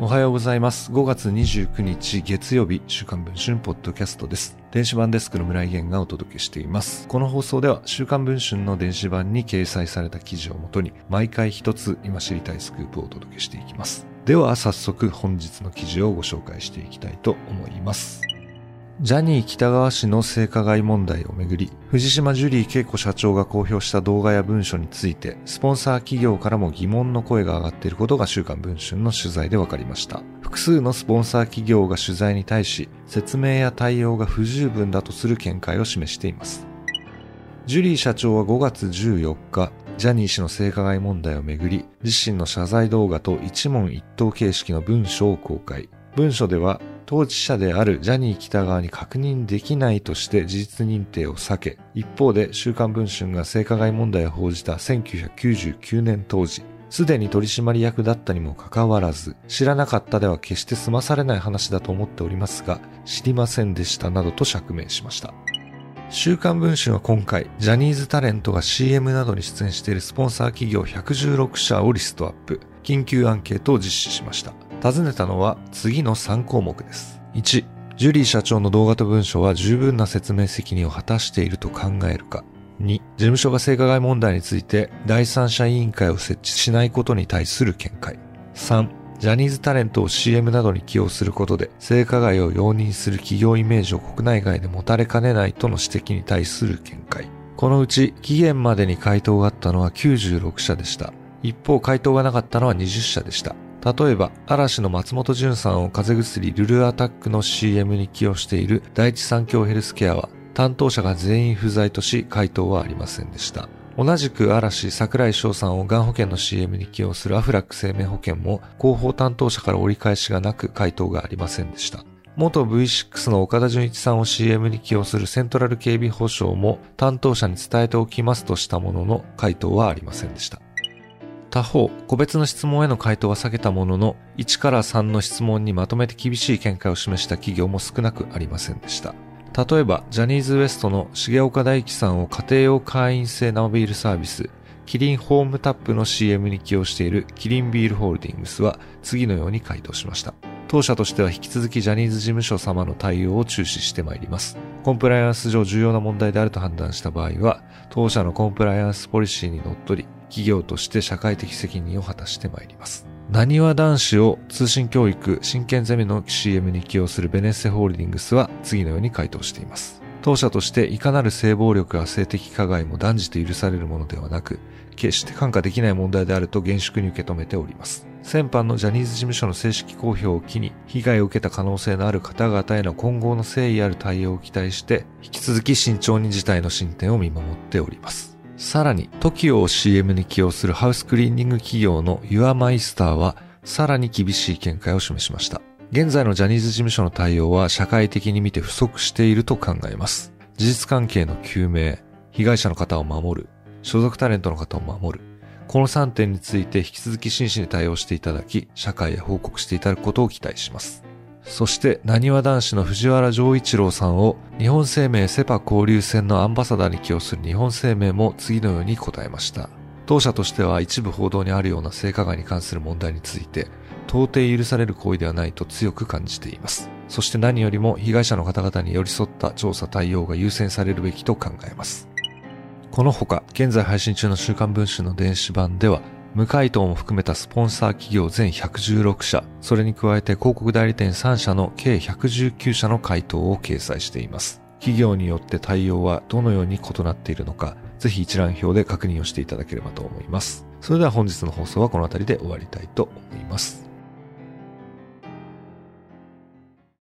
おはようございます。5月29日月曜日、週刊文春ポッドキャストです。電子版デスクの村井源がお届けしています。この放送では、週刊文春の電子版に掲載された記事をもとに、毎回一つ今知りたいスクープをお届けしていきます。では、早速本日の記事をご紹介していきたいと思います。ジャニー北川氏の性加害問題をめぐり、藤島ジュリー恵子社長が公表した動画や文書について、スポンサー企業からも疑問の声が上がっていることが週刊文春の取材で分かりました。複数のスポンサー企業が取材に対し、説明や対応が不十分だとする見解を示しています。ジュリー社長は5月14日、ジャニー氏の性加害問題をめぐり、自身の謝罪動画と一問一答形式の文書を公開。文書では、当事者であるジャニー北川に確認できないとして事実認定を避け、一方で週刊文春が性加害問題を報じた1999年当時、すでに取締役だったにもかかわらず、知らなかったでは決して済まされない話だと思っておりますが、知りませんでしたなどと釈明しました。週刊文春は今回、ジャニーズタレントが CM などに出演しているスポンサー企業116社をリストアップ、緊急アンケートを実施しました。尋ねたのは次の3項目です。1、ジュリー社長の動画と文書は十分な説明責任を果たしていると考えるか。2、事務所が性加害問題について第三者委員会を設置しないことに対する見解。3、ジャニーズタレントを CM などに起用することで性加害を容認する企業イメージを国内外で持たれかねないとの指摘に対する見解。このうち期限までに回答があったのは96社でした。一方回答がなかったのは20社でした。例えば、嵐の松本潤さんを風邪薬ルルアタックの CM に起用している第一三共ヘルスケアは、担当者が全員不在とし、回答はありませんでした。同じく嵐桜井翔さんをがん保険の CM に起用するアフラック生命保険も広報担当者から折り返しがなく回答がありませんでした。元 V6 の岡田純一さんを CM に起用するセントラル警備保障も担当者に伝えておきますとしたものの回答はありませんでした。他方、個別の質問への回答は避けたものの、1から3の質問にまとめて厳しい見解を示した企業も少なくありませんでした。例えば、ジャニーズ WEST の重岡大樹さんを家庭用会員制生ビールサービス、キリンホームタップの CM に起用しているキリンビールホールディングスは次のように回答しました。当社としては引き続きジャニーズ事務所様の対応を注視してまいります。コンプライアンス上重要な問題であると判断した場合は、当社のコンプライアンスポリシーにのっとり、企業として社会的責任を果たしてまいります。何は男子を通信教育、真剣ゼミの CM に起用するベネッセホールディングスは次のように回答しています。当社としていかなる性暴力や性的加害も断じて許されるものではなく、決して看過できない問題であると厳粛に受け止めております。先般のジャニーズ事務所の正式公表を機に、被害を受けた可能性のある方々への今後の誠意ある対応を期待して、引き続き慎重に事態の進展を見守っております。さらに、TOKIO を CM に起用するハウスクリーニング企業のユアマイスターは、さらに厳しい見解を示しました。現在のジャニーズ事務所の対応は社会的に見て不足していると考えます。事実関係の究明、被害者の方を守る、所属タレントの方を守る、この3点について引き続き真摯に対応していただき、社会へ報告していただくことを期待します。そして、なにわ男子の藤原丈一郎さんを日本生命セパ交流戦のアンバサダーに起用する日本生命も次のように答えました。当社としては一部報道にあるような性加害に関する問題について、到底許される行為ではないと強く感じています。そして何よりも被害者の方々に寄り添った調査対応が優先されるべきと考えます。このほか、現在配信中の週刊文春の電子版では、無回答も含めたスポンサー企業全116社、それに加えて広告代理店3社の計119社の回答を掲載しています。企業によって対応はどのように異なっているのか、ぜひ一覧表で確認をしていただければと思います。それでは本日の放送はこの辺りで終わりたいと思います。